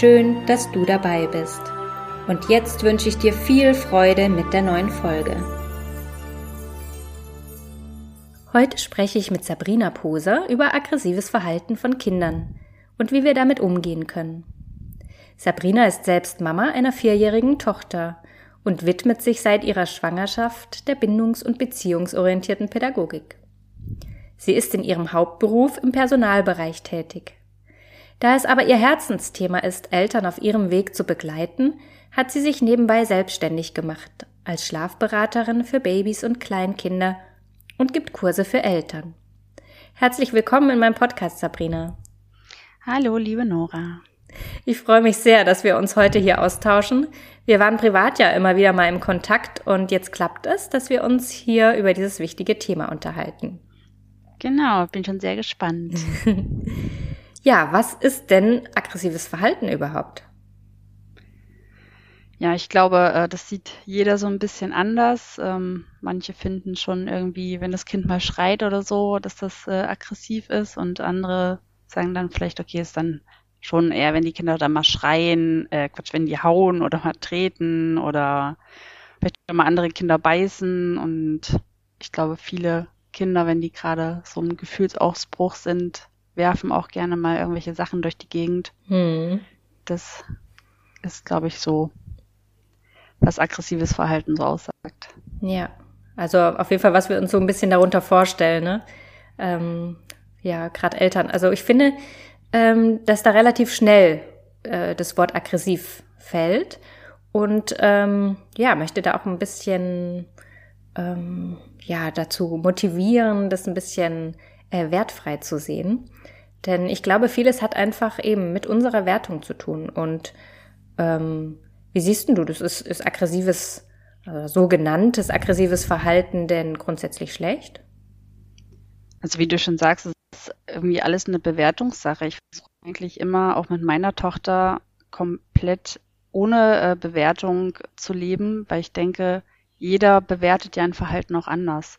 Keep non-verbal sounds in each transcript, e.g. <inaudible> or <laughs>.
Schön, dass du dabei bist. Und jetzt wünsche ich dir viel Freude mit der neuen Folge. Heute spreche ich mit Sabrina Poser über aggressives Verhalten von Kindern und wie wir damit umgehen können. Sabrina ist selbst Mama einer vierjährigen Tochter und widmet sich seit ihrer Schwangerschaft der bindungs- und beziehungsorientierten Pädagogik. Sie ist in ihrem Hauptberuf im Personalbereich tätig. Da es aber ihr Herzensthema ist, Eltern auf ihrem Weg zu begleiten, hat sie sich nebenbei selbstständig gemacht als Schlafberaterin für Babys und Kleinkinder und gibt Kurse für Eltern. Herzlich willkommen in meinem Podcast, Sabrina. Hallo, liebe Nora. Ich freue mich sehr, dass wir uns heute hier austauschen. Wir waren privat ja immer wieder mal im Kontakt und jetzt klappt es, dass wir uns hier über dieses wichtige Thema unterhalten. Genau, bin schon sehr gespannt. <laughs> ja, was ist denn aggressives Verhalten überhaupt? Ja, ich glaube, äh, das sieht jeder so ein bisschen anders. Ähm, manche finden schon irgendwie, wenn das Kind mal schreit oder so, dass das äh, aggressiv ist und andere sagen dann vielleicht, okay, ist dann schon eher, wenn die Kinder dann mal schreien, äh, Quatsch, wenn die hauen oder mal treten oder vielleicht mal andere Kinder beißen und ich glaube, viele Kinder, wenn die gerade so im Gefühlsausbruch sind, werfen auch gerne mal irgendwelche Sachen durch die Gegend. Hm. Das ist, glaube ich, so was aggressives Verhalten so aussagt. Ja, also auf jeden Fall, was wir uns so ein bisschen darunter vorstellen, ne? Ähm, ja, gerade Eltern. Also ich finde, ähm, dass da relativ schnell äh, das Wort aggressiv fällt und ähm, ja, möchte da auch ein bisschen ähm, ja dazu motivieren, das ein bisschen äh, wertfrei zu sehen. Denn ich glaube, vieles hat einfach eben mit unserer Wertung zu tun und ähm, wie siehst du das? Ist, ist aggressives, äh, sogenanntes aggressives Verhalten denn grundsätzlich schlecht? Also wie du schon sagst, es ist irgendwie alles eine Bewertungssache. Ich versuche eigentlich immer auch mit meiner Tochter komplett ohne äh, Bewertung zu leben, weil ich denke, jeder bewertet ja ein Verhalten auch anders.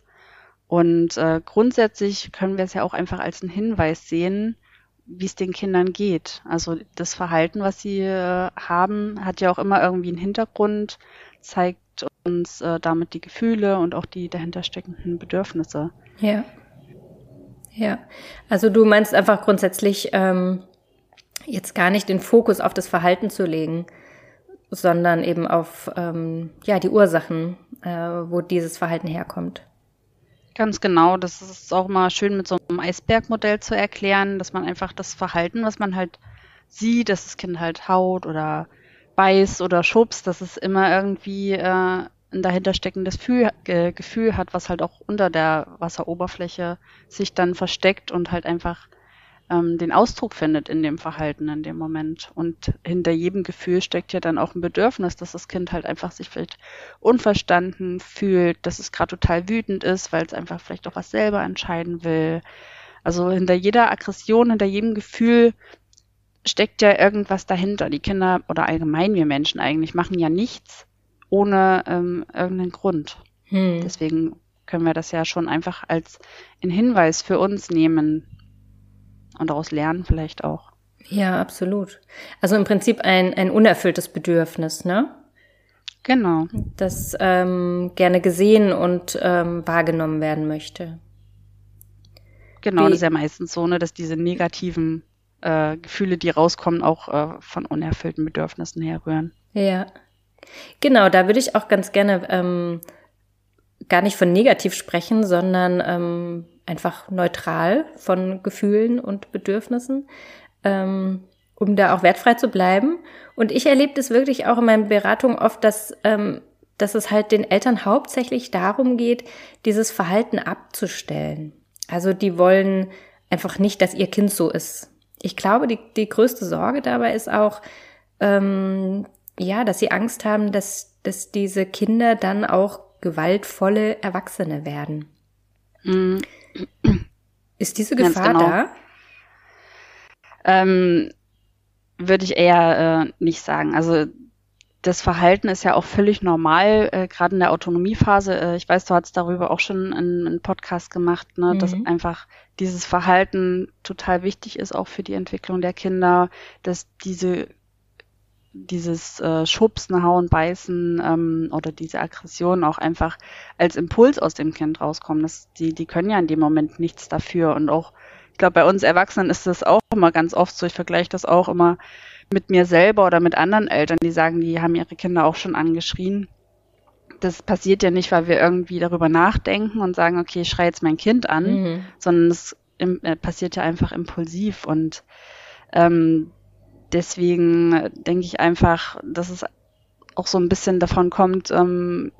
Und äh, grundsätzlich können wir es ja auch einfach als einen Hinweis sehen, wie es den Kindern geht. Also das Verhalten, was sie äh, haben, hat ja auch immer irgendwie einen Hintergrund, zeigt uns äh, damit die Gefühle und auch die dahinter steckenden Bedürfnisse. Ja. Ja. Also du meinst einfach grundsätzlich ähm, jetzt gar nicht den Fokus auf das Verhalten zu legen, sondern eben auf ähm, ja die Ursachen, äh, wo dieses Verhalten herkommt. Ganz genau. Das ist auch mal schön mit so einem Eisbergmodell zu erklären, dass man einfach das Verhalten, was man halt sieht, dass das Kind halt haut oder beißt oder schubst, dass es immer irgendwie äh, ein dahinter steckendes Gefühl, äh, Gefühl hat, was halt auch unter der Wasseroberfläche sich dann versteckt und halt einfach ähm, den Ausdruck findet in dem Verhalten in dem Moment. Und hinter jedem Gefühl steckt ja dann auch ein Bedürfnis, dass das Kind halt einfach sich vielleicht unverstanden fühlt, dass es gerade total wütend ist, weil es einfach vielleicht auch was selber entscheiden will. Also hinter jeder Aggression, hinter jedem Gefühl steckt ja irgendwas dahinter. Die Kinder oder allgemein wir Menschen eigentlich machen ja nichts ohne ähm, irgendeinen Grund. Hm. Deswegen können wir das ja schon einfach als einen Hinweis für uns nehmen, und daraus lernen vielleicht auch. Ja, absolut. Also im Prinzip ein, ein unerfülltes Bedürfnis, ne? Genau. Das ähm, gerne gesehen und ähm, wahrgenommen werden möchte. Genau, Wie, das ist ja meistens so, ne, dass diese negativen äh, Gefühle, die rauskommen, auch äh, von unerfüllten Bedürfnissen herrühren. Ja. Genau, da würde ich auch ganz gerne ähm, gar nicht von negativ sprechen, sondern ähm, einfach neutral von Gefühlen und Bedürfnissen, ähm, um da auch wertfrei zu bleiben. Und ich erlebe das wirklich auch in meinen Beratungen oft, dass, ähm, dass es halt den Eltern hauptsächlich darum geht, dieses Verhalten abzustellen. Also die wollen einfach nicht, dass ihr Kind so ist. Ich glaube, die, die größte Sorge dabei ist auch, ähm, ja, dass sie Angst haben, dass, dass diese Kinder dann auch gewaltvolle Erwachsene werden. Mhm. Ist diese Gefahr genau. da? Ähm, würde ich eher äh, nicht sagen. Also das Verhalten ist ja auch völlig normal, äh, gerade in der Autonomiephase. Äh, ich weiß, du hast darüber auch schon einen, einen Podcast gemacht, ne, mhm. dass einfach dieses Verhalten total wichtig ist, auch für die Entwicklung der Kinder, dass diese dieses äh, Schubsen, Hauen, Beißen ähm, oder diese Aggression auch einfach als Impuls aus dem Kind rauskommen. Das, die, die können ja in dem Moment nichts dafür. Und auch, ich glaube, bei uns Erwachsenen ist das auch immer ganz oft so. Ich vergleiche das auch immer mit mir selber oder mit anderen Eltern, die sagen, die haben ihre Kinder auch schon angeschrien. Das passiert ja nicht, weil wir irgendwie darüber nachdenken und sagen, okay, ich schreie jetzt mein Kind an, mhm. sondern es äh, passiert ja einfach impulsiv und ähm, deswegen denke ich einfach, dass es auch so ein bisschen davon kommt, ähm,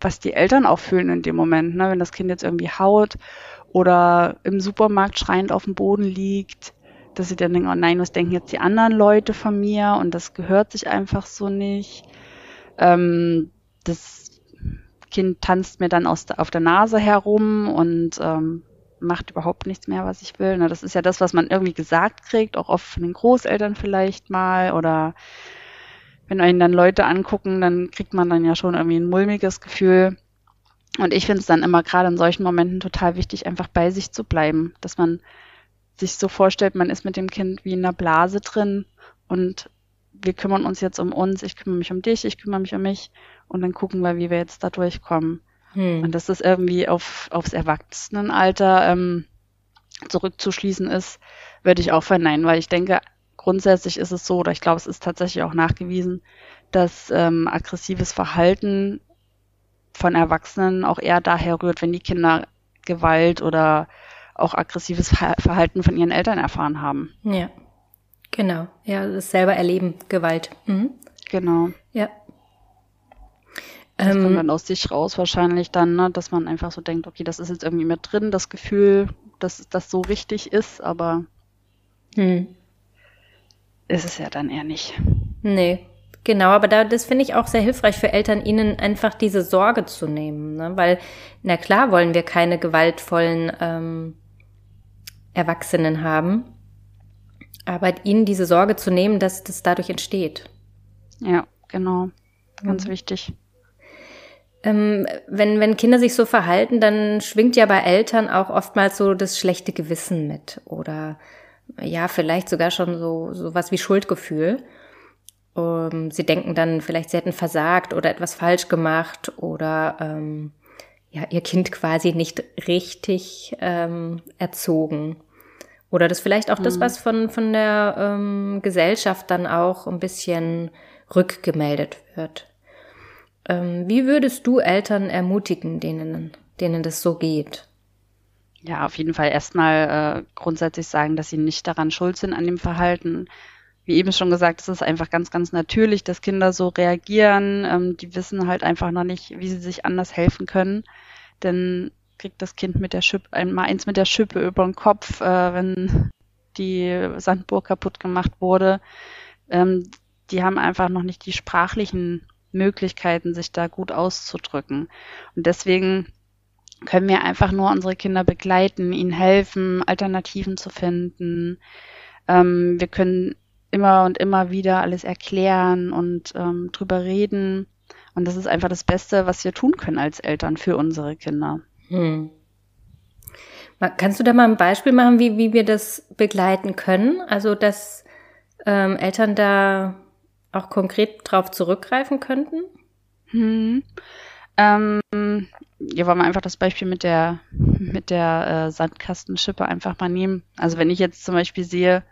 was die Eltern auch fühlen in dem Moment, ne? wenn das Kind jetzt irgendwie haut oder im Supermarkt schreiend auf dem Boden liegt, dass sie dann denken, oh nein, was denken jetzt die anderen Leute von mir und das gehört sich einfach so nicht. Ähm, das Kind tanzt mir dann aus, auf der Nase herum und ähm, macht überhaupt nichts mehr, was ich will. Na, das ist ja das, was man irgendwie gesagt kriegt, auch oft von den Großeltern vielleicht mal oder wenn einen dann Leute angucken, dann kriegt man dann ja schon irgendwie ein mulmiges Gefühl. Und ich finde es dann immer gerade in solchen Momenten total wichtig, einfach bei sich zu bleiben, dass man sich so vorstellt, man ist mit dem Kind wie in einer Blase drin und wir kümmern uns jetzt um uns, ich kümmere mich um dich, ich kümmere mich um mich und dann gucken wir, wie wir jetzt da durchkommen. Hm. Und dass das irgendwie auf, aufs Erwachsenenalter ähm, zurückzuschließen ist, würde ich auch verneinen, weil ich denke, grundsätzlich ist es so, oder ich glaube, es ist tatsächlich auch nachgewiesen, dass ähm, aggressives Verhalten von Erwachsenen auch eher daher rührt, wenn die Kinder Gewalt oder auch aggressives Verhalten von ihren Eltern erfahren haben. Ja, genau. Ja, das selber erleben, Gewalt. Mhm. Genau. Das ähm, kommt dann aus sich raus wahrscheinlich dann, ne, dass man einfach so denkt, okay, das ist jetzt irgendwie mit drin, das Gefühl, dass das so richtig ist, aber hm. ist es ja dann eher nicht. Nee, genau, aber da, das finde ich auch sehr hilfreich für Eltern, ihnen einfach diese Sorge zu nehmen, ne? weil, na klar, wollen wir keine gewaltvollen ähm, Erwachsenen haben, aber ihnen diese Sorge zu nehmen, dass das dadurch entsteht. Ja, genau, ganz mhm. wichtig. Ähm, wenn, wenn Kinder sich so verhalten, dann schwingt ja bei Eltern auch oftmals so das schlechte Gewissen mit oder ja, vielleicht sogar schon so, so was wie Schuldgefühl. Ähm, sie denken dann vielleicht, sie hätten versagt oder etwas falsch gemacht oder ähm, ja, ihr Kind quasi nicht richtig ähm, erzogen. Oder das vielleicht auch mhm. das, was von, von der ähm, Gesellschaft dann auch ein bisschen rückgemeldet wird. Ähm, wie würdest du Eltern ermutigen, denen, denen das so geht? Ja, auf jeden Fall erstmal äh, grundsätzlich sagen, dass sie nicht daran schuld sind an dem Verhalten. Wie eben schon gesagt, es ist einfach ganz, ganz natürlich, dass Kinder so reagieren. Ähm, die wissen halt einfach noch nicht, wie sie sich anders helfen können. Denn kriegt das Kind mit der Schippe, einmal eins mit der Schippe über den Kopf, äh, wenn die Sandburg kaputt gemacht wurde. Ähm, die haben einfach noch nicht die sprachlichen Möglichkeiten, sich da gut auszudrücken. Und deswegen können wir einfach nur unsere Kinder begleiten, ihnen helfen, Alternativen zu finden. Ähm, wir können immer und immer wieder alles erklären und ähm, drüber reden. Und das ist einfach das Beste, was wir tun können als Eltern für unsere Kinder. Hm. Kannst du da mal ein Beispiel machen, wie, wie wir das begleiten können? Also, dass ähm, Eltern da auch konkret drauf zurückgreifen könnten? Hm. Ähm, ja, wollen wir einfach das Beispiel mit der mit der äh, Sandkastenschippe einfach mal nehmen. Also wenn ich jetzt zum Beispiel sehe,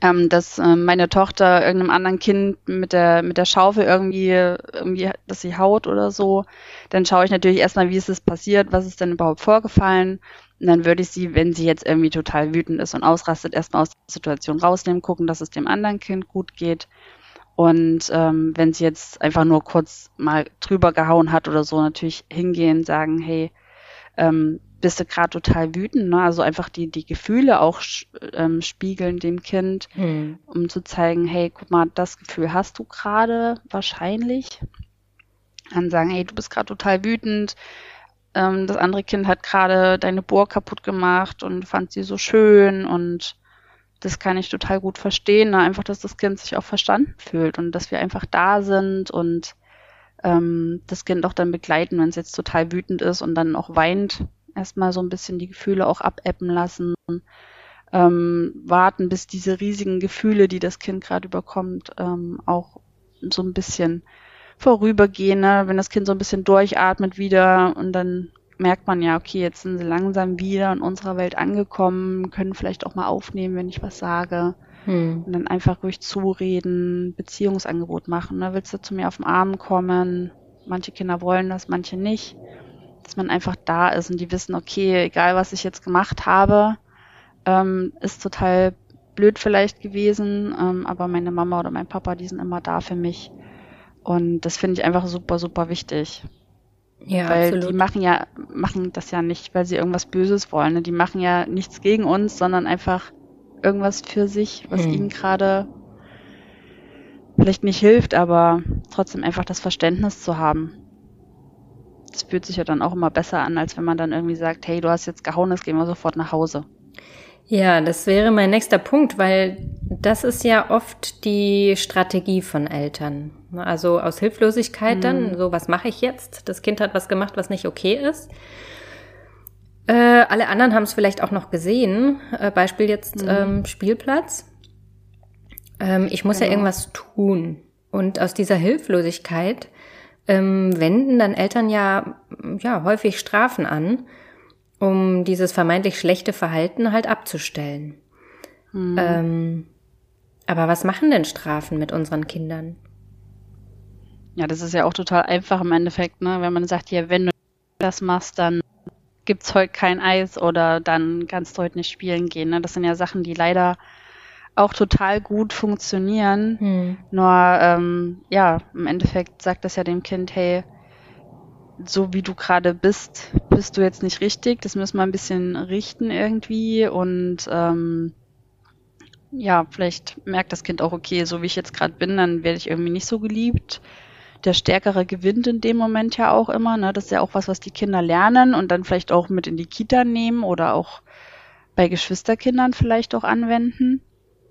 ähm, dass äh, meine Tochter irgendeinem anderen Kind mit der mit der Schaufel irgendwie irgendwie, dass sie haut oder so, dann schaue ich natürlich erstmal, wie ist es passiert, was ist denn überhaupt vorgefallen und dann würde ich sie, wenn sie jetzt irgendwie total wütend ist und ausrastet, erstmal aus der Situation rausnehmen, gucken, dass es dem anderen Kind gut geht. Und ähm, wenn sie jetzt einfach nur kurz mal drüber gehauen hat oder so, natürlich hingehen, sagen, hey, ähm, bist du gerade total wütend, ne? Also einfach die, die Gefühle auch ähm, spiegeln dem Kind, hm. um zu zeigen, hey, guck mal, das Gefühl hast du gerade wahrscheinlich. Dann sagen, hey, du bist gerade total wütend. Ähm, das andere Kind hat gerade deine Bohr kaputt gemacht und fand sie so schön und das kann ich total gut verstehen. Ne? Einfach, dass das Kind sich auch verstanden fühlt und dass wir einfach da sind und ähm, das Kind auch dann begleiten, wenn es jetzt total wütend ist und dann auch weint, erstmal so ein bisschen die Gefühle auch abebben lassen, ähm, warten, bis diese riesigen Gefühle, die das Kind gerade überkommt, ähm, auch so ein bisschen vorübergehen, ne? wenn das Kind so ein bisschen durchatmet wieder und dann merkt man ja, okay, jetzt sind sie langsam wieder in unserer Welt angekommen, können vielleicht auch mal aufnehmen, wenn ich was sage. Hm. Und dann einfach ruhig zureden, Beziehungsangebot machen. Ne? Willst du zu mir auf den Arm kommen? Manche Kinder wollen das, manche nicht dass man einfach da ist und die wissen, okay, egal was ich jetzt gemacht habe, ähm, ist total blöd vielleicht gewesen, ähm, aber meine Mama oder mein Papa, die sind immer da für mich. Und das finde ich einfach super, super wichtig. Ja, weil absolut. die machen ja, machen das ja nicht, weil sie irgendwas Böses wollen. Ne? Die machen ja nichts gegen uns, sondern einfach irgendwas für sich, was hm. ihnen gerade vielleicht nicht hilft, aber trotzdem einfach das Verständnis zu haben das fühlt sich ja dann auch immer besser an, als wenn man dann irgendwie sagt, hey, du hast jetzt gehauen, jetzt gehen wir sofort nach Hause. Ja, das wäre mein nächster Punkt, weil das ist ja oft die Strategie von Eltern. Also aus Hilflosigkeit mhm. dann, so was mache ich jetzt? Das Kind hat was gemacht, was nicht okay ist. Äh, alle anderen haben es vielleicht auch noch gesehen. Äh, Beispiel jetzt mhm. ähm, Spielplatz. Ähm, ich muss genau. ja irgendwas tun. Und aus dieser Hilflosigkeit ähm, wenden dann Eltern ja, ja häufig Strafen an, um dieses vermeintlich schlechte Verhalten halt abzustellen. Mhm. Ähm, aber was machen denn Strafen mit unseren Kindern? Ja, das ist ja auch total einfach im Endeffekt, ne? Wenn man sagt, ja, wenn du das machst, dann gibt's heute kein Eis oder dann kannst du heute nicht spielen gehen. Ne? Das sind ja Sachen, die leider auch total gut funktionieren. Hm. Nur, ähm, ja, im Endeffekt sagt das ja dem Kind, hey, so wie du gerade bist, bist du jetzt nicht richtig. Das müssen wir ein bisschen richten irgendwie. Und ähm, ja, vielleicht merkt das Kind auch, okay, so wie ich jetzt gerade bin, dann werde ich irgendwie nicht so geliebt. Der Stärkere gewinnt in dem Moment ja auch immer. Ne? Das ist ja auch was, was die Kinder lernen und dann vielleicht auch mit in die Kita nehmen oder auch bei Geschwisterkindern vielleicht auch anwenden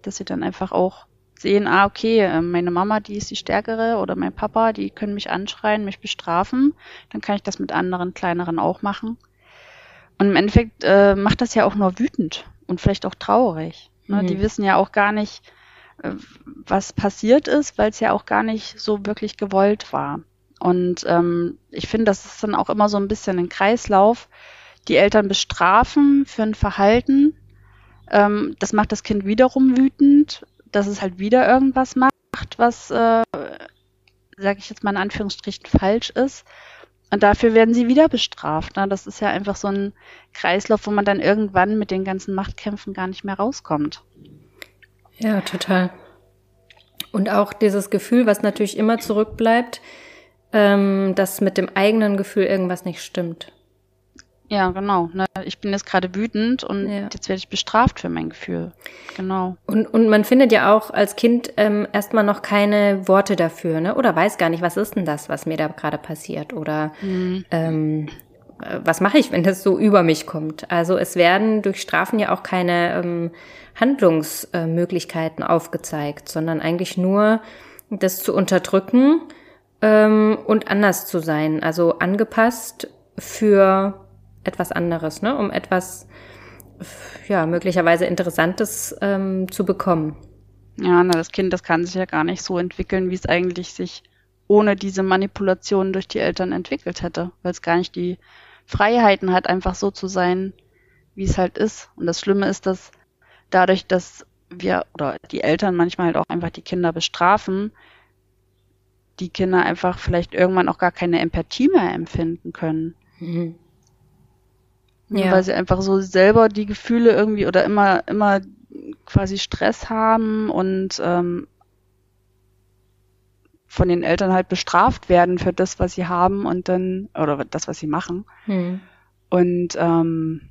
dass sie dann einfach auch sehen, ah, okay, ähm, meine Mama, die ist die Stärkere oder mein Papa, die können mich anschreien, mich bestrafen, dann kann ich das mit anderen kleineren auch machen. Und im Endeffekt äh, macht das ja auch nur wütend und vielleicht auch traurig. Ne? Mhm. Die wissen ja auch gar nicht, äh, was passiert ist, weil es ja auch gar nicht so wirklich gewollt war. Und ähm, ich finde, das ist dann auch immer so ein bisschen ein Kreislauf. Die Eltern bestrafen für ein Verhalten, ähm, das macht das Kind wiederum wütend, dass es halt wieder irgendwas macht, was, äh, sage ich jetzt mal in Anführungsstrichen, falsch ist. Und dafür werden sie wieder bestraft. Ne? Das ist ja einfach so ein Kreislauf, wo man dann irgendwann mit den ganzen Machtkämpfen gar nicht mehr rauskommt. Ja, total. Und auch dieses Gefühl, was natürlich immer zurückbleibt, ähm, dass mit dem eigenen Gefühl irgendwas nicht stimmt. Ja, genau. Ne? Ich bin jetzt gerade wütend und ja. jetzt werde ich bestraft für mein Gefühl. Genau. Und, und man findet ja auch als Kind ähm, erstmal noch keine Worte dafür, ne? Oder weiß gar nicht, was ist denn das, was mir da gerade passiert? Oder mhm. ähm, was mache ich, wenn das so über mich kommt? Also es werden durch Strafen ja auch keine ähm, Handlungsmöglichkeiten aufgezeigt, sondern eigentlich nur das zu unterdrücken ähm, und anders zu sein, also angepasst für etwas anderes, ne? um etwas ja möglicherweise Interessantes ähm, zu bekommen. Ja, na, das Kind, das kann sich ja gar nicht so entwickeln, wie es eigentlich sich ohne diese Manipulation durch die Eltern entwickelt hätte, weil es gar nicht die Freiheiten hat, einfach so zu sein, wie es halt ist. Und das Schlimme ist, dass dadurch, dass wir oder die Eltern manchmal halt auch einfach die Kinder bestrafen, die Kinder einfach vielleicht irgendwann auch gar keine Empathie mehr empfinden können. Mhm. Ja. Weil sie einfach so selber die Gefühle irgendwie oder immer, immer quasi Stress haben und ähm, von den Eltern halt bestraft werden für das, was sie haben und dann, oder das, was sie machen. Hm. Und ähm,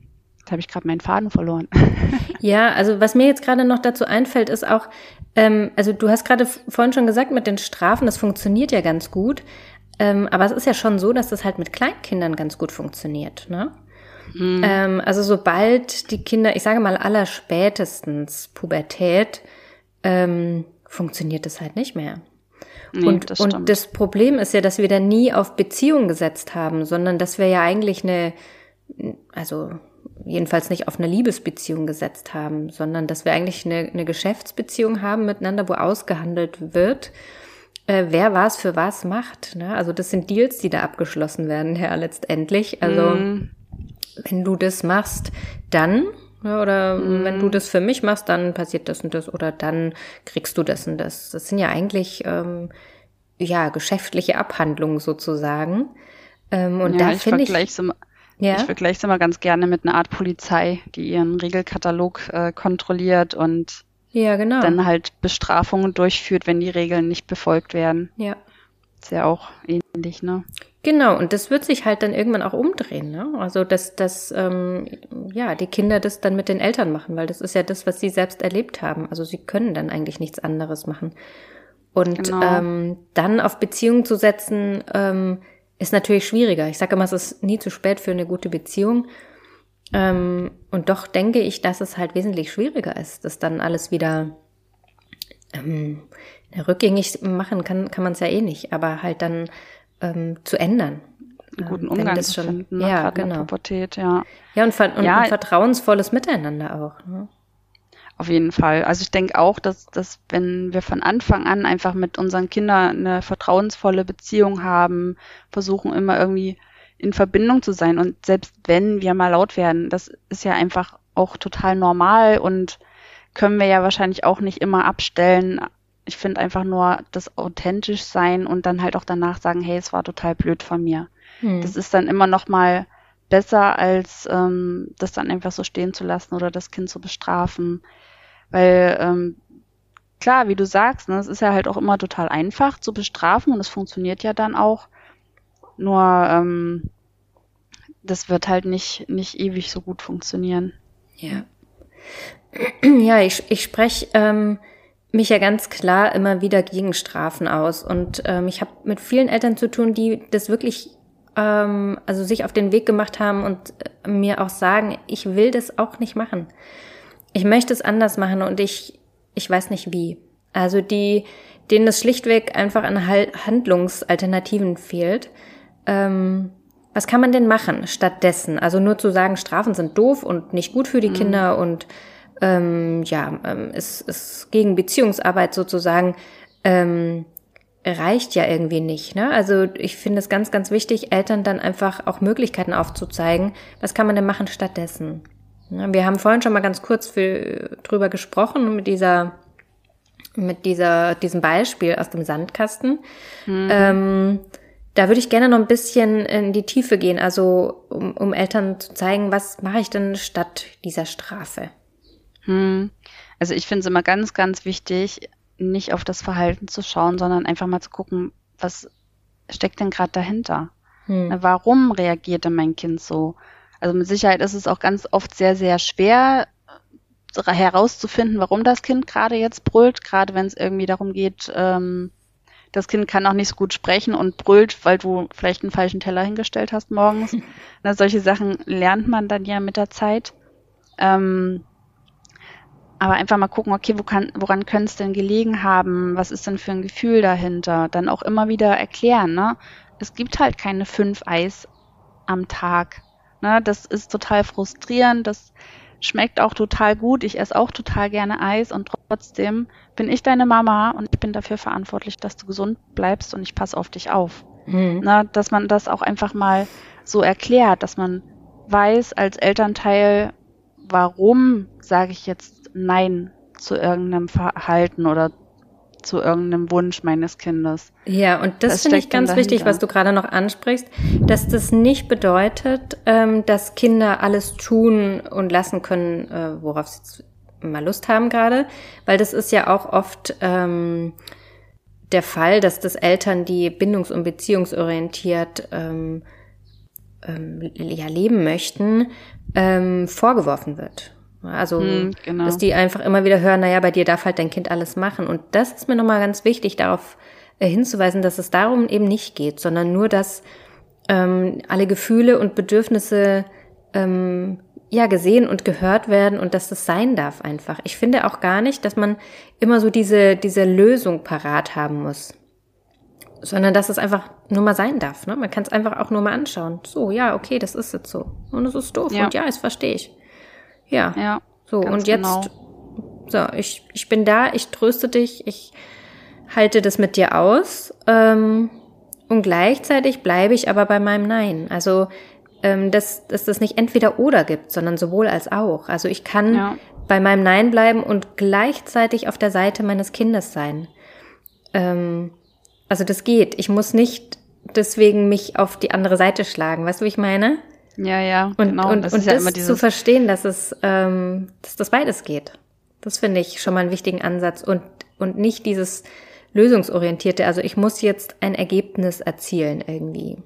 da habe ich gerade meinen Faden verloren. <laughs> ja, also was mir jetzt gerade noch dazu einfällt, ist auch, ähm, also du hast gerade vorhin schon gesagt, mit den Strafen, das funktioniert ja ganz gut. Ähm, aber es ist ja schon so, dass das halt mit Kleinkindern ganz gut funktioniert, ne? Mhm. Ähm, also sobald die Kinder, ich sage mal aller spätestens Pubertät, ähm, funktioniert das halt nicht mehr. Nee, und, das und das Problem ist ja, dass wir da nie auf Beziehung gesetzt haben, sondern dass wir ja eigentlich eine, also jedenfalls nicht auf eine Liebesbeziehung gesetzt haben, sondern dass wir eigentlich eine, eine Geschäftsbeziehung haben miteinander, wo ausgehandelt wird, äh, wer was für was macht. Ne? Also das sind Deals, die da abgeschlossen werden, ja, letztendlich. Also mm. wenn du das machst, dann ja, oder mm. wenn du das für mich machst, dann passiert das und das oder dann kriegst du das und das. Das sind ja eigentlich ähm, ja geschäftliche Abhandlungen sozusagen. Ähm, und ja, da finde ich, ja? ich vergleiche es immer ganz gerne mit einer Art Polizei, die ihren Regelkatalog äh, kontrolliert und ja, genau. Dann halt Bestrafungen durchführt, wenn die Regeln nicht befolgt werden. Ja. Ist ja auch ähnlich, ne? Genau, und das wird sich halt dann irgendwann auch umdrehen, ne? Also dass, dass ähm, ja, die Kinder das dann mit den Eltern machen, weil das ist ja das, was sie selbst erlebt haben. Also sie können dann eigentlich nichts anderes machen. Und genau. ähm, dann auf Beziehungen zu setzen, ähm, ist natürlich schwieriger. Ich sage immer, es ist nie zu spät für eine gute Beziehung. Ähm, und doch denke ich, dass es halt wesentlich schwieriger ist, das dann alles wieder ähm, rückgängig machen kann, kann man es ja eh nicht, aber halt dann ähm, zu ändern. Einen guten ähm, Umgang zu schon, finden, ne? ja, genau. Pubertät, ja. Ja, und, und, ja, und vertrauensvolles Miteinander auch. Ne? Auf jeden Fall. Also ich denke auch, dass, dass wenn wir von Anfang an einfach mit unseren Kindern eine vertrauensvolle Beziehung haben, versuchen immer irgendwie in Verbindung zu sein. Und selbst wenn wir mal laut werden, das ist ja einfach auch total normal und können wir ja wahrscheinlich auch nicht immer abstellen. Ich finde einfach nur das authentisch sein und dann halt auch danach sagen, hey, es war total blöd von mir. Hm. Das ist dann immer noch mal besser, als ähm, das dann einfach so stehen zu lassen oder das Kind zu bestrafen. Weil ähm, klar, wie du sagst, ne, es ist ja halt auch immer total einfach zu bestrafen und es funktioniert ja dann auch. Nur ähm, das wird halt nicht, nicht ewig so gut funktionieren. Ja. <clears throat> Ja, ich, ich spreche ähm, mich ja ganz klar immer wieder gegen Strafen aus. Und ähm, ich habe mit vielen Eltern zu tun, die das wirklich, ähm, also sich auf den Weg gemacht haben und äh, mir auch sagen, ich will das auch nicht machen. Ich möchte es anders machen und ich, ich weiß nicht wie. Also die, denen es schlichtweg einfach an Handlungsalternativen fehlt. Ähm, was kann man denn machen stattdessen? Also nur zu sagen, Strafen sind doof und nicht gut für die mhm. Kinder und ähm, ja, ähm, ist, ist gegen Beziehungsarbeit sozusagen, ähm, reicht ja irgendwie nicht. Ne? Also ich finde es ganz, ganz wichtig, Eltern dann einfach auch Möglichkeiten aufzuzeigen. Was kann man denn machen stattdessen? Ja, wir haben vorhin schon mal ganz kurz für, drüber gesprochen mit dieser mit dieser diesem Beispiel aus dem Sandkasten. Mhm. Ähm, da würde ich gerne noch ein bisschen in die Tiefe gehen, also um, um Eltern zu zeigen, was mache ich denn statt dieser Strafe? Hm. Also ich finde es immer ganz, ganz wichtig, nicht auf das Verhalten zu schauen, sondern einfach mal zu gucken, was steckt denn gerade dahinter? Hm. Warum reagiert denn mein Kind so? Also mit Sicherheit ist es auch ganz oft sehr, sehr schwer herauszufinden, warum das Kind gerade jetzt brüllt, gerade wenn es irgendwie darum geht, ähm, das Kind kann auch nicht so gut sprechen und brüllt, weil du vielleicht einen falschen Teller hingestellt hast morgens. <laughs> Na, solche Sachen lernt man dann ja mit der Zeit. Ähm, aber einfach mal gucken, okay, wo kann, woran könnte es denn gelegen haben? Was ist denn für ein Gefühl dahinter? Dann auch immer wieder erklären, ne? Es gibt halt keine fünf Eis am Tag. Ne? Das ist total frustrierend. Das schmeckt auch total gut. Ich esse auch total gerne Eis und trotzdem bin ich deine Mama und ich bin dafür verantwortlich, dass du gesund bleibst und ich passe auf dich auf. Mhm. Na, dass man das auch einfach mal so erklärt, dass man weiß als Elternteil, warum sage ich jetzt Nein zu irgendeinem Verhalten oder zu irgendeinem Wunsch meines Kindes. Ja, und das, das finde ich ganz wichtig, was du gerade noch ansprichst, dass das nicht bedeutet, ähm, dass Kinder alles tun und lassen können, äh, worauf sie mal Lust haben gerade, weil das ist ja auch oft ähm, der Fall, dass das Eltern, die bindungs- und beziehungsorientiert ähm, ähm, ja, leben möchten, ähm, vorgeworfen wird. Also, hm, genau. dass die einfach immer wieder hören, naja, bei dir darf halt dein Kind alles machen. Und das ist mir nochmal ganz wichtig, darauf äh, hinzuweisen, dass es darum eben nicht geht, sondern nur, dass ähm, alle Gefühle und Bedürfnisse ähm, ja gesehen und gehört werden und dass das sein darf einfach. Ich finde auch gar nicht, dass man immer so diese diese Lösung parat haben muss, sondern dass es einfach nur mal sein darf. Ne? Man kann es einfach auch nur mal anschauen. So, ja, okay, das ist jetzt so und es ist doof ja. und ja, das verstehe ich. Ja. Ja. So, und jetzt, genau. so, ich, ich bin da, ich tröste dich, ich halte das mit dir aus. Ähm, und gleichzeitig bleibe ich aber bei meinem Nein. Also, ähm, dass, dass das nicht entweder oder gibt, sondern sowohl als auch. Also ich kann ja. bei meinem Nein bleiben und gleichzeitig auf der Seite meines Kindes sein. Ähm, also das geht. Ich muss nicht deswegen mich auf die andere Seite schlagen. Weißt du, wie ich meine? Ja, ja, und, genau. Und das, und das ja zu verstehen, dass es, ähm, dass das beides geht. Das finde ich schon mal einen wichtigen Ansatz und, und nicht dieses lösungsorientierte, also ich muss jetzt ein Ergebnis erzielen irgendwie,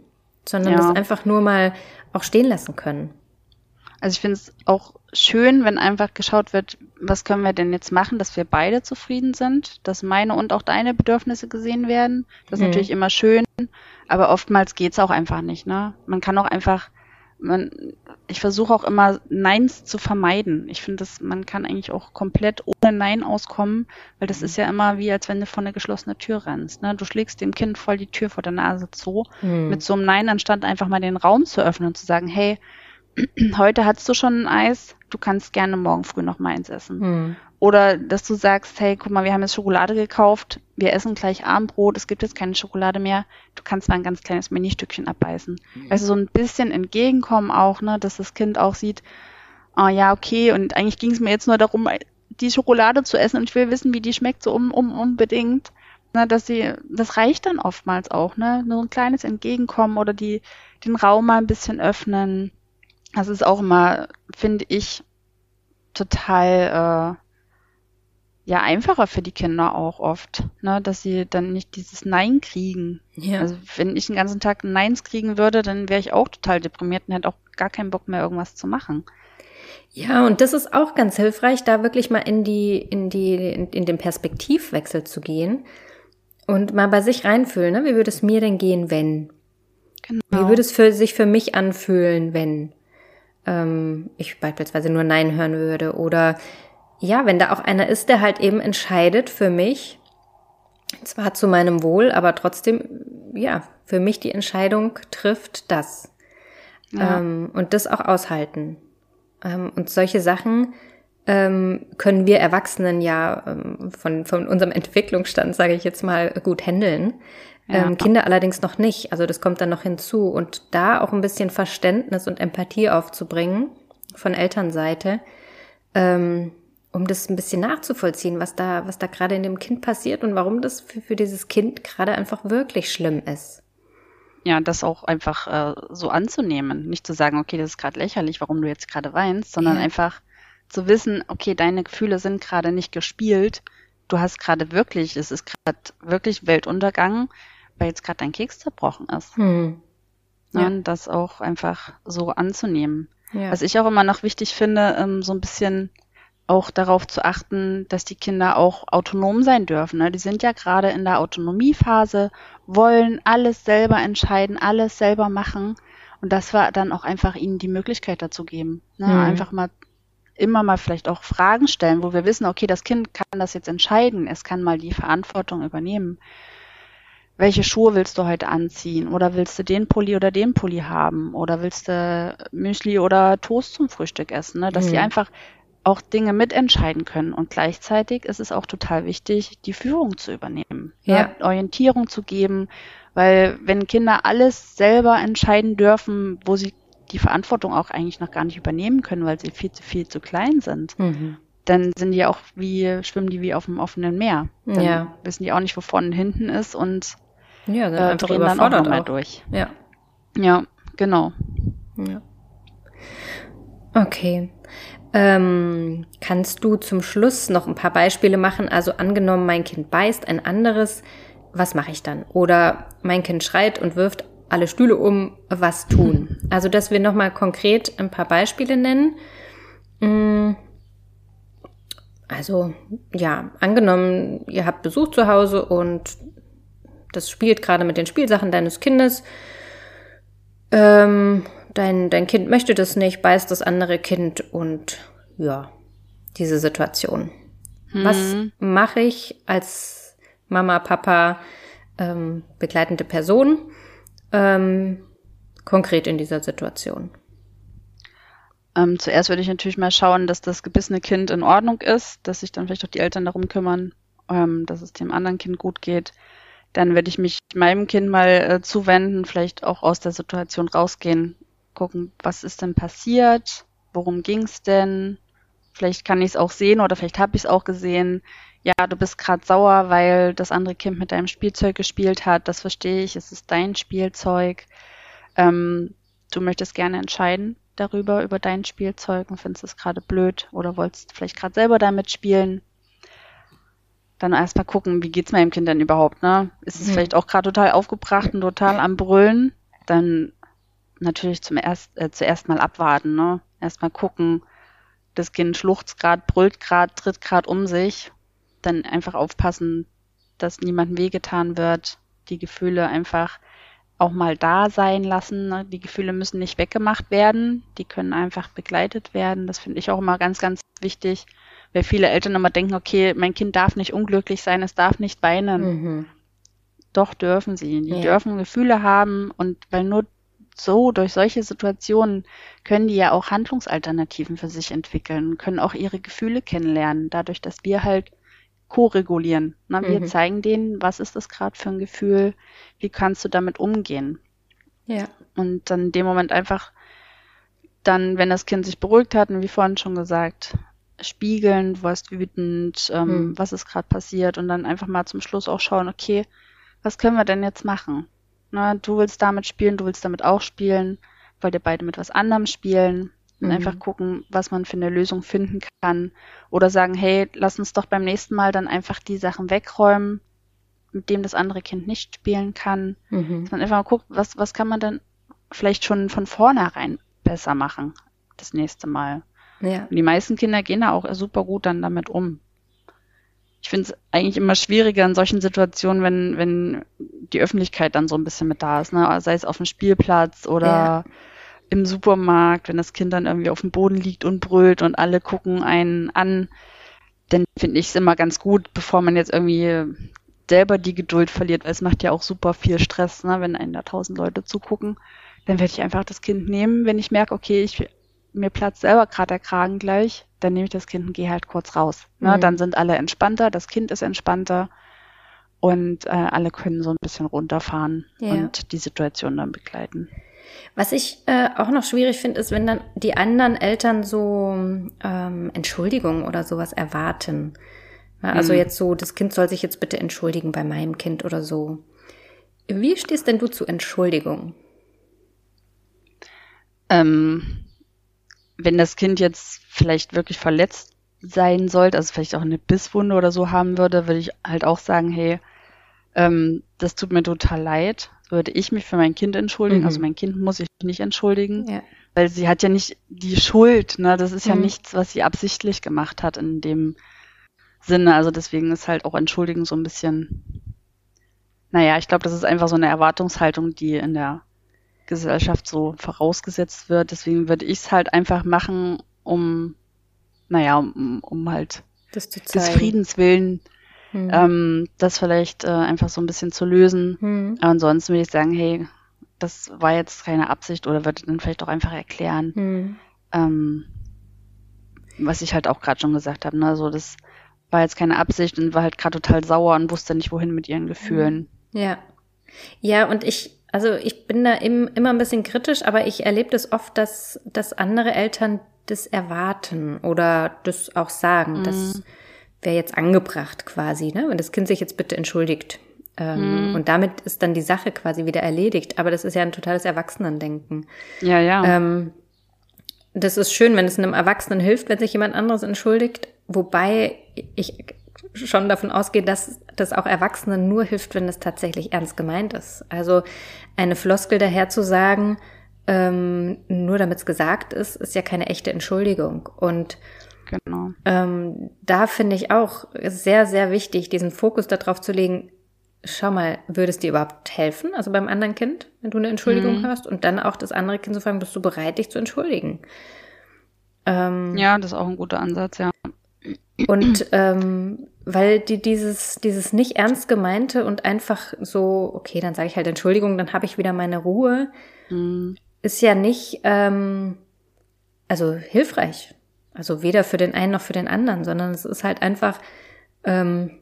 sondern ja. das einfach nur mal auch stehen lassen können. Also ich finde es auch schön, wenn einfach geschaut wird, was können wir denn jetzt machen, dass wir beide zufrieden sind, dass meine und auch deine Bedürfnisse gesehen werden. Das ist mhm. natürlich immer schön, aber oftmals geht's auch einfach nicht. Ne? Man kann auch einfach man, ich versuche auch immer Neins zu vermeiden. Ich finde, man kann eigentlich auch komplett ohne Nein auskommen, weil das mhm. ist ja immer wie, als wenn du vor eine geschlossene Tür rennst. Ne? Du schlägst dem Kind voll die Tür vor der Nase zu. Mhm. Mit so einem Nein, anstatt einfach mal den Raum zu öffnen und zu sagen, hey, <clears throat> heute hattest du schon ein Eis, du kannst gerne morgen früh noch mal eins essen. Mhm. Oder dass du sagst, hey, guck mal, wir haben jetzt Schokolade gekauft, wir essen gleich Abendbrot, es gibt jetzt keine Schokolade mehr, du kannst mal ein ganz kleines Ministückchen abbeißen. Mhm. Also so ein bisschen entgegenkommen auch, ne, dass das Kind auch sieht, ah ja, okay, und eigentlich ging es mir jetzt nur darum, die Schokolade zu essen und ich will wissen, wie die schmeckt, so um, um, unbedingt. Ne, dass sie, das reicht dann oftmals auch, ne? Nur ein kleines Entgegenkommen oder die, den Raum mal ein bisschen öffnen. Das ist auch immer, finde ich, total äh, ja einfacher für die Kinder auch oft, ne, dass sie dann nicht dieses Nein kriegen. Ja. Also wenn ich den ganzen Tag Neins kriegen würde, dann wäre ich auch total deprimiert und hätte auch gar keinen Bock mehr irgendwas zu machen. Ja, und das ist auch ganz hilfreich, da wirklich mal in die, in die, in, in den Perspektivwechsel zu gehen und mal bei sich reinfühlen, ne? Wie würde es mir denn gehen, wenn? Genau. Wie würde es für sich für mich anfühlen, wenn ähm, ich beispielsweise nur Nein hören würde? Oder ja, wenn da auch einer ist, der halt eben entscheidet für mich, zwar zu meinem Wohl, aber trotzdem, ja, für mich die Entscheidung trifft das. Ja. Ähm, und das auch aushalten. Ähm, und solche Sachen ähm, können wir Erwachsenen ja ähm, von, von unserem Entwicklungsstand, sage ich jetzt mal, gut handeln. Ja. Ähm, Kinder allerdings noch nicht. Also das kommt dann noch hinzu. Und da auch ein bisschen Verständnis und Empathie aufzubringen von Elternseite. Ähm, um das ein bisschen nachzuvollziehen, was da, was da gerade in dem Kind passiert und warum das für, für dieses Kind gerade einfach wirklich schlimm ist. Ja, das auch einfach äh, so anzunehmen. Nicht zu sagen, okay, das ist gerade lächerlich, warum du jetzt gerade weinst, sondern ja. einfach zu wissen, okay, deine Gefühle sind gerade nicht gespielt. Du hast gerade wirklich, es ist gerade wirklich Weltuntergang, weil jetzt gerade dein Keks zerbrochen ist. Hm. Ja. Und das auch einfach so anzunehmen. Ja. Was ich auch immer noch wichtig finde, ähm, so ein bisschen auch darauf zu achten, dass die Kinder auch autonom sein dürfen. Ne? Die sind ja gerade in der Autonomiephase, wollen alles selber entscheiden, alles selber machen. Und das war dann auch einfach ihnen die Möglichkeit dazu geben. Ne? Mhm. Einfach mal immer mal vielleicht auch Fragen stellen, wo wir wissen, okay, das Kind kann das jetzt entscheiden, es kann mal die Verantwortung übernehmen. Welche Schuhe willst du heute anziehen? Oder willst du den Pulli oder den Pulli haben? Oder willst du Müsli oder Toast zum Frühstück essen? Ne? Dass mhm. sie einfach auch Dinge mitentscheiden können. Und gleichzeitig ist es auch total wichtig, die Führung zu übernehmen, ja. ja. Orientierung zu geben, weil wenn Kinder alles selber entscheiden dürfen, wo sie die Verantwortung auch eigentlich noch gar nicht übernehmen können, weil sie viel zu viel zu klein sind, mhm. dann sind die auch wie, schwimmen die wie auf dem offenen Meer. Dann ja. wissen die auch nicht, wo vorne und hinten ist und ja, dann äh, drehen dann auch nochmal durch. Ja. Ja, genau. Ja. Okay. Ähm, kannst du zum Schluss noch ein paar Beispiele machen? Also angenommen, mein Kind beißt ein anderes, was mache ich dann? Oder mein Kind schreit und wirft alle Stühle um, was tun. <laughs> Also, dass wir nochmal konkret ein paar Beispiele nennen. Mm. Also, ja, angenommen, ihr habt Besuch zu Hause und das spielt gerade mit den Spielsachen deines Kindes. Ähm, dein, dein Kind möchte das nicht, beißt das andere Kind und ja, diese Situation. Hm. Was mache ich als Mama, Papa, ähm, begleitende Person ähm, konkret in dieser Situation? Ähm, zuerst würde ich natürlich mal schauen, dass das gebissene Kind in Ordnung ist, dass sich dann vielleicht auch die Eltern darum kümmern, ähm, dass es dem anderen Kind gut geht. Dann würde ich mich meinem Kind mal äh, zuwenden, vielleicht auch aus der Situation rausgehen, gucken, was ist denn passiert, worum ging's denn, vielleicht kann ich es auch sehen oder vielleicht habe ich es auch gesehen. Ja, du bist gerade sauer, weil das andere Kind mit deinem Spielzeug gespielt hat. Das verstehe ich. Es ist dein Spielzeug. Ähm, du möchtest gerne entscheiden darüber, über dein Spielzeug und findest es gerade blöd oder wolltest vielleicht gerade selber damit spielen. Dann erstmal gucken, wie geht's meinem Kind denn überhaupt, ne? Ist es mhm. vielleicht auch gerade total aufgebracht und total am Brüllen? Dann natürlich zum erst, äh, zuerst mal abwarten, ne? Erstmal gucken, das Kind schluchzt gerade, brüllt gerade, tritt gerade um sich. Dann einfach aufpassen, dass niemandem wehgetan wird. Die Gefühle einfach auch mal da sein lassen. Ne? Die Gefühle müssen nicht weggemacht werden, die können einfach begleitet werden. Das finde ich auch immer ganz, ganz wichtig, weil viele Eltern immer denken, okay, mein Kind darf nicht unglücklich sein, es darf nicht weinen. Mhm. Doch dürfen sie. Die ja. dürfen Gefühle haben und weil nur so durch solche Situationen können die ja auch Handlungsalternativen für sich entwickeln, können auch ihre Gefühle kennenlernen, dadurch, dass wir halt ko-regulieren. Ne? Wir mhm. zeigen denen, was ist das gerade für ein Gefühl, wie kannst du damit umgehen. Ja. Und dann in dem Moment einfach dann, wenn das Kind sich beruhigt hat, und wie vorhin schon gesagt, spiegeln, du warst wütend, ähm, mhm. was ist gerade passiert und dann einfach mal zum Schluss auch schauen, okay, was können wir denn jetzt machen? Na, du willst damit spielen, du willst damit auch spielen, wollt ihr beide mit was anderem spielen? und mhm. einfach gucken, was man für eine Lösung finden kann. Oder sagen, hey, lass uns doch beim nächsten Mal dann einfach die Sachen wegräumen, mit dem das andere Kind nicht spielen kann. Mhm. Dass man einfach mal guckt, was, was kann man dann vielleicht schon von vornherein besser machen, das nächste Mal. Ja. Und die meisten Kinder gehen da auch super gut dann damit um. Ich finde es eigentlich immer schwieriger in solchen Situationen, wenn, wenn die Öffentlichkeit dann so ein bisschen mit da ist, ne? sei es auf dem Spielplatz oder ja im Supermarkt, wenn das Kind dann irgendwie auf dem Boden liegt und brüllt und alle gucken einen an, dann finde ich es immer ganz gut, bevor man jetzt irgendwie selber die Geduld verliert, weil es macht ja auch super viel Stress, ne, wenn einen da tausend Leute zugucken. Dann werde ich einfach das Kind nehmen, wenn ich merke, okay, ich, mir platzt selber gerade der Kragen gleich, dann nehme ich das Kind und gehe halt kurz raus. Ne? Mhm. Dann sind alle entspannter, das Kind ist entspannter und äh, alle können so ein bisschen runterfahren ja. und die Situation dann begleiten. Was ich äh, auch noch schwierig finde, ist, wenn dann die anderen Eltern so ähm, Entschuldigung oder sowas erwarten. Ja, also mhm. jetzt so, das Kind soll sich jetzt bitte entschuldigen bei meinem Kind oder so. Wie stehst denn du zu Entschuldigung? Ähm, wenn das Kind jetzt vielleicht wirklich verletzt sein sollte, also vielleicht auch eine Bisswunde oder so haben würde, würde ich halt auch sagen, hey, ähm, das tut mir total leid würde ich mich für mein Kind entschuldigen. Mhm. Also mein Kind muss sich nicht entschuldigen, ja. weil sie hat ja nicht die Schuld. Ne? Das ist ja mhm. nichts, was sie absichtlich gemacht hat in dem Sinne. Also deswegen ist halt auch Entschuldigen so ein bisschen, naja, ich glaube, das ist einfach so eine Erwartungshaltung, die in der Gesellschaft so vorausgesetzt wird. Deswegen würde ich es halt einfach machen, um, naja, um, um halt des Friedens willen hm. ähm, das vielleicht äh, einfach so ein bisschen zu lösen. Hm. ansonsten würde ich sagen, hey, das war jetzt keine Absicht oder würde dann vielleicht auch einfach erklären, hm. ähm, was ich halt auch gerade schon gesagt habe. Ne? So, das war jetzt keine Absicht und war halt gerade total sauer und wusste nicht, wohin mit ihren Gefühlen. Ja. Ja, und ich, also ich bin da im, immer ein bisschen kritisch, aber ich erlebe das oft, dass, dass andere Eltern das erwarten oder das auch sagen, mm. dass wäre jetzt angebracht quasi, ne? wenn das Kind sich jetzt bitte entschuldigt. Ähm, mhm. Und damit ist dann die Sache quasi wieder erledigt. Aber das ist ja ein totales Erwachsenendenken. Ja, ja. Ähm, das ist schön, wenn es einem Erwachsenen hilft, wenn sich jemand anderes entschuldigt. Wobei ich schon davon ausgehe, dass das auch Erwachsenen nur hilft, wenn es tatsächlich ernst gemeint ist. Also eine Floskel daher zu sagen, ähm, nur damit es gesagt ist, ist ja keine echte Entschuldigung. Und genau. ähm, da finde ich auch sehr, sehr wichtig, diesen Fokus darauf zu legen, schau mal, würde es dir überhaupt helfen, also beim anderen Kind, wenn du eine Entschuldigung mhm. hörst und dann auch das andere Kind zu fragen, bist du bereit, dich zu entschuldigen? Ähm, ja, das ist auch ein guter Ansatz, ja. Und ähm, weil die dieses, dieses nicht ernst gemeinte und einfach so, okay, dann sage ich halt Entschuldigung, dann habe ich wieder meine Ruhe, mhm. ist ja nicht ähm, also hilfreich. Also weder für den einen noch für den anderen, sondern es ist halt einfach, ähm,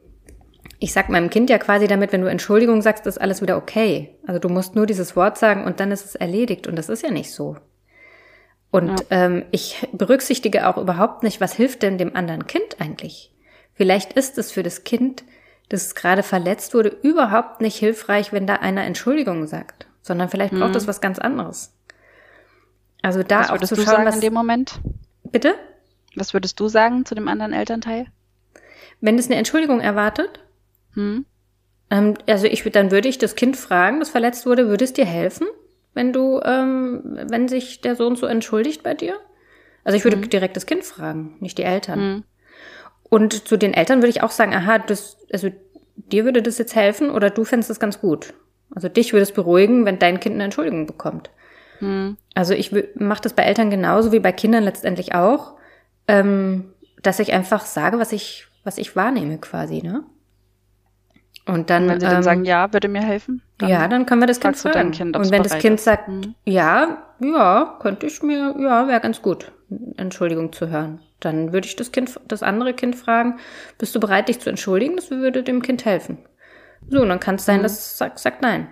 ich sag meinem Kind ja quasi damit, wenn du Entschuldigung sagst, ist alles wieder okay. Also du musst nur dieses Wort sagen und dann ist es erledigt. Und das ist ja nicht so. Und ja. ähm, ich berücksichtige auch überhaupt nicht, was hilft denn dem anderen Kind eigentlich? Vielleicht ist es für das Kind, das gerade verletzt wurde, überhaupt nicht hilfreich, wenn da einer Entschuldigung sagt, sondern vielleicht braucht mhm. es was ganz anderes. Also da was auch zu schauen, sagen was in dem Moment. Bitte? Was würdest du sagen zu dem anderen Elternteil? Wenn es eine Entschuldigung erwartet, hm? ähm, also ich dann würde ich das Kind fragen, das verletzt wurde, würde es dir helfen? Wenn du, ähm, wenn sich der Sohn so entschuldigt bei dir? Also ich würde mhm. direkt das Kind fragen, nicht die Eltern. Mhm. Und zu den Eltern würde ich auch sagen, aha, das, also dir würde das jetzt helfen oder du fändest das ganz gut. Also dich würde es beruhigen, wenn dein Kind eine Entschuldigung bekommt. Mhm. Also ich mache das bei Eltern genauso wie bei Kindern letztendlich auch, ähm, dass ich einfach sage, was ich, was ich wahrnehme quasi, ne? Und dann, wenn sie ähm, dann sagen, ja, würde mir helfen? Dann ja, dann können wir das Kind fragen. Kind, und wenn das Kind ist. sagt, mhm. ja, ja, könnte ich mir, ja, wäre ganz gut, Entschuldigung zu hören. Dann würde ich das Kind, das andere Kind fragen, bist du bereit, dich zu entschuldigen? Das würde dem Kind helfen. So, und dann kann es sein, mhm. dass es sagt, sagt nein.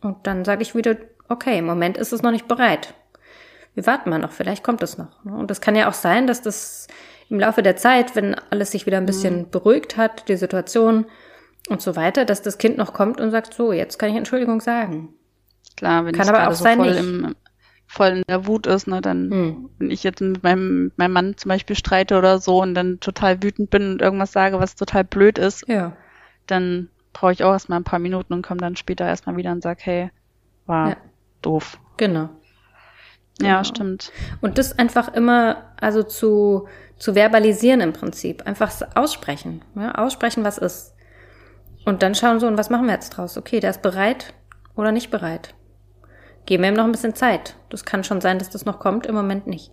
Und dann sage ich wieder, okay, im Moment ist es noch nicht bereit. Wir warten mal noch, vielleicht kommt es noch. Ne? Und das kann ja auch sein, dass das im Laufe der Zeit, wenn alles sich wieder ein bisschen mhm. beruhigt hat, die Situation, und so weiter, dass das Kind noch kommt und sagt, so, jetzt kann ich Entschuldigung sagen. Klar, wenn kann aber auch so sein, voll, im, voll in der Wut ist, ne, dann, hm. wenn ich jetzt mit meinem, meinem Mann zum Beispiel streite oder so und dann total wütend bin und irgendwas sage, was total blöd ist, ja. dann brauche ich auch erstmal ein paar Minuten und komme dann später erstmal wieder und sag, hey, war ja. doof. Genau. Ja, genau. stimmt. Und das einfach immer, also zu, zu verbalisieren im Prinzip. Einfach aussprechen. Ja, aussprechen, was ist. Und dann schauen so, und was machen wir jetzt draus? Okay, der ist bereit oder nicht bereit. Geben wir ihm noch ein bisschen Zeit. Das kann schon sein, dass das noch kommt, im Moment nicht.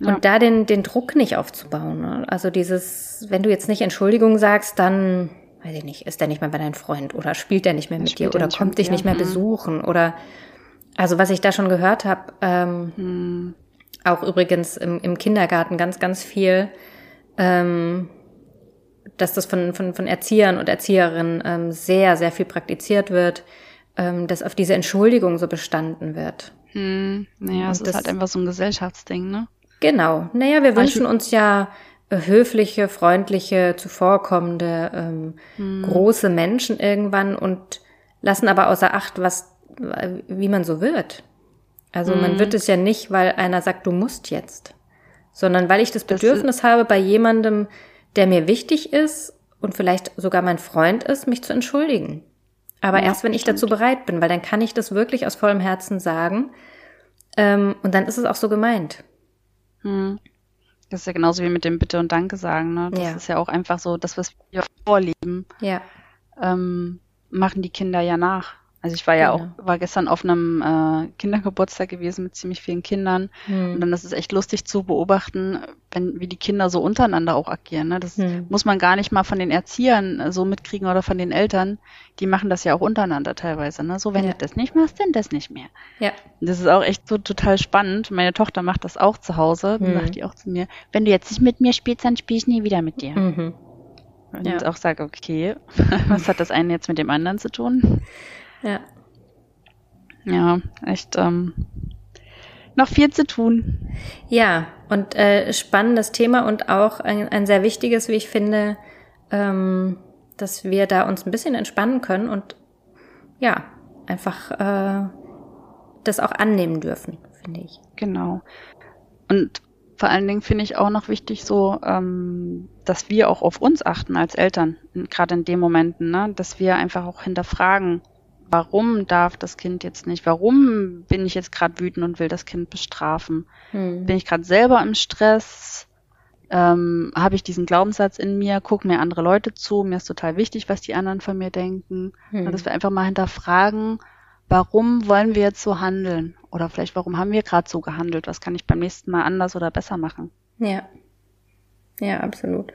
Und ja. da den, den Druck nicht aufzubauen. Ne? Also dieses, wenn du jetzt nicht Entschuldigung sagst, dann, weiß ich nicht, ist der nicht mehr bei deinem Freund oder spielt der nicht mehr mit dir oder kommt dich nicht mehr mhm. besuchen oder, also was ich da schon gehört habe, ähm, hm. auch übrigens im, im Kindergarten ganz, ganz viel, ähm, dass das von, von, von Erziehern und Erzieherinnen ähm, sehr, sehr viel praktiziert wird, ähm, dass auf diese Entschuldigung so bestanden wird. Hm, naja, es ist halt einfach so ein Gesellschaftsding, ne? Genau. Naja, wir wünschen uns ja äh, höfliche, freundliche, zuvorkommende, ähm, hm. große Menschen irgendwann und lassen aber außer Acht, was, wie man so wird. Also hm. man wird es ja nicht, weil einer sagt, du musst jetzt, sondern weil ich das Bedürfnis das habe, bei jemandem der mir wichtig ist und vielleicht sogar mein Freund ist, mich zu entschuldigen. Aber ja, erst wenn ich dazu bereit bin, weil dann kann ich das wirklich aus vollem Herzen sagen. Ähm, und dann ist es auch so gemeint. Hm. Das ist ja genauso wie mit dem Bitte und Danke sagen. Ne? Das ja. ist ja auch einfach so, das, was wir vorleben, ja. ähm, machen die Kinder ja nach. Also ich war ja, genau. auch, war gestern auf einem äh, Kindergeburtstag gewesen mit ziemlich vielen Kindern. Hm. Und dann ist es echt lustig zu beobachten, wenn, wie die Kinder so untereinander auch agieren. Ne? Das hm. muss man gar nicht mal von den Erziehern äh, so mitkriegen oder von den Eltern. Die machen das ja auch untereinander teilweise. Ne? So, wenn ja. du das nicht machst, dann das nicht mehr. Ja. Und das ist auch echt so total spannend. Meine Tochter macht das auch zu Hause. Hm. sagt die auch zu mir, wenn du jetzt nicht mit mir spielst, dann spiel ich nie wieder mit dir. Mhm. Und ja. auch sage, okay, <laughs> was hat das eine jetzt mit dem anderen zu tun? Ja. Ja, echt ähm, noch viel zu tun. Ja, und äh, spannendes Thema und auch ein, ein sehr wichtiges, wie ich finde, ähm, dass wir da uns ein bisschen entspannen können und ja, einfach äh, das auch annehmen dürfen, finde ich. Genau. Und vor allen Dingen finde ich auch noch wichtig, so ähm, dass wir auch auf uns achten als Eltern, gerade in den Momenten, ne? dass wir einfach auch hinterfragen, warum darf das Kind jetzt nicht, warum bin ich jetzt gerade wütend und will das Kind bestrafen, hm. bin ich gerade selber im Stress, ähm, habe ich diesen Glaubenssatz in mir, guck mir andere Leute zu, mir ist total wichtig, was die anderen von mir denken, hm. dass wir einfach mal hinterfragen, warum wollen wir jetzt so handeln oder vielleicht warum haben wir gerade so gehandelt, was kann ich beim nächsten Mal anders oder besser machen. Ja. Ja, absolut.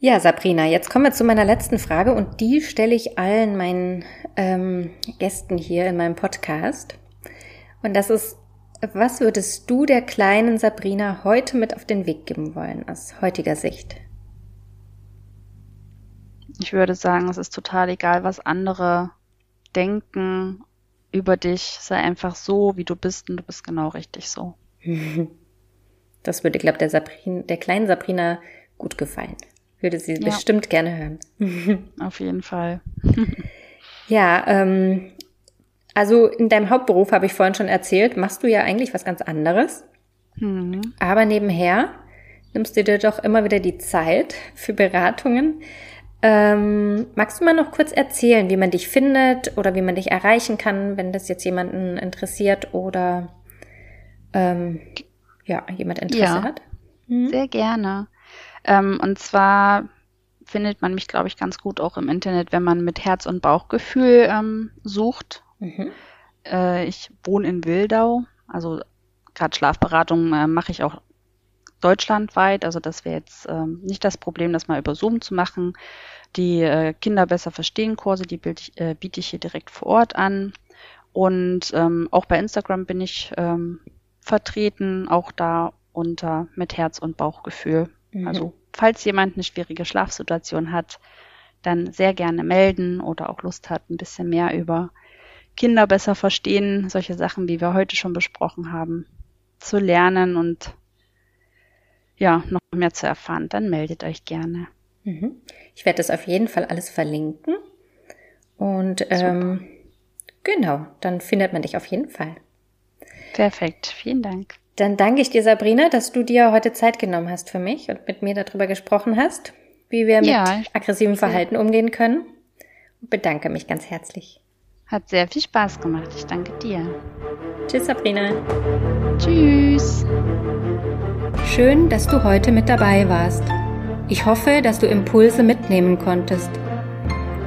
Ja, Sabrina, jetzt kommen wir zu meiner letzten Frage und die stelle ich allen meinen ähm, Gästen hier in meinem Podcast. Und das ist, was würdest du der kleinen Sabrina heute mit auf den Weg geben wollen, aus heutiger Sicht? Ich würde sagen, es ist total egal, was andere denken über dich. Sei einfach so, wie du bist und du bist genau richtig so. <laughs> Das würde, glaube der Sabrin, der kleinen Sabrina gut gefallen. Würde sie ja. bestimmt gerne hören. <laughs> Auf jeden Fall. <laughs> ja, ähm, also in deinem Hauptberuf habe ich vorhin schon erzählt, machst du ja eigentlich was ganz anderes. Mhm. Aber nebenher nimmst du dir doch immer wieder die Zeit für Beratungen. Ähm, magst du mal noch kurz erzählen, wie man dich findet oder wie man dich erreichen kann, wenn das jetzt jemanden interessiert oder ähm, ja, jemand Interesse ja, hat? Mhm. Sehr gerne. Ähm, und zwar findet man mich, glaube ich, ganz gut auch im Internet, wenn man mit Herz- und Bauchgefühl ähm, sucht. Mhm. Äh, ich wohne in Wildau, also gerade Schlafberatung äh, mache ich auch deutschlandweit. Also das wäre jetzt ähm, nicht das Problem, das mal über Zoom zu machen. Die äh, Kinder besser verstehen Kurse, die ich, äh, biete ich hier direkt vor Ort an. Und ähm, auch bei Instagram bin ich ähm, vertreten, auch da unter mit Herz und Bauchgefühl. Mhm. Also falls jemand eine schwierige Schlafsituation hat, dann sehr gerne melden oder auch Lust hat, ein bisschen mehr über Kinder besser verstehen, solche Sachen, wie wir heute schon besprochen haben, zu lernen und ja, noch mehr zu erfahren, dann meldet euch gerne. Mhm. Ich werde das auf jeden Fall alles verlinken. Und ähm, genau, dann findet man dich auf jeden Fall. Perfekt, vielen Dank. Dann danke ich dir, Sabrina, dass du dir heute Zeit genommen hast für mich und mit mir darüber gesprochen hast, wie wir mit ja, aggressivem Verhalten umgehen können. Und bedanke mich ganz herzlich. Hat sehr viel Spaß gemacht. Ich danke dir. Tschüss, Sabrina. Tschüss. Schön, dass du heute mit dabei warst. Ich hoffe, dass du Impulse mitnehmen konntest.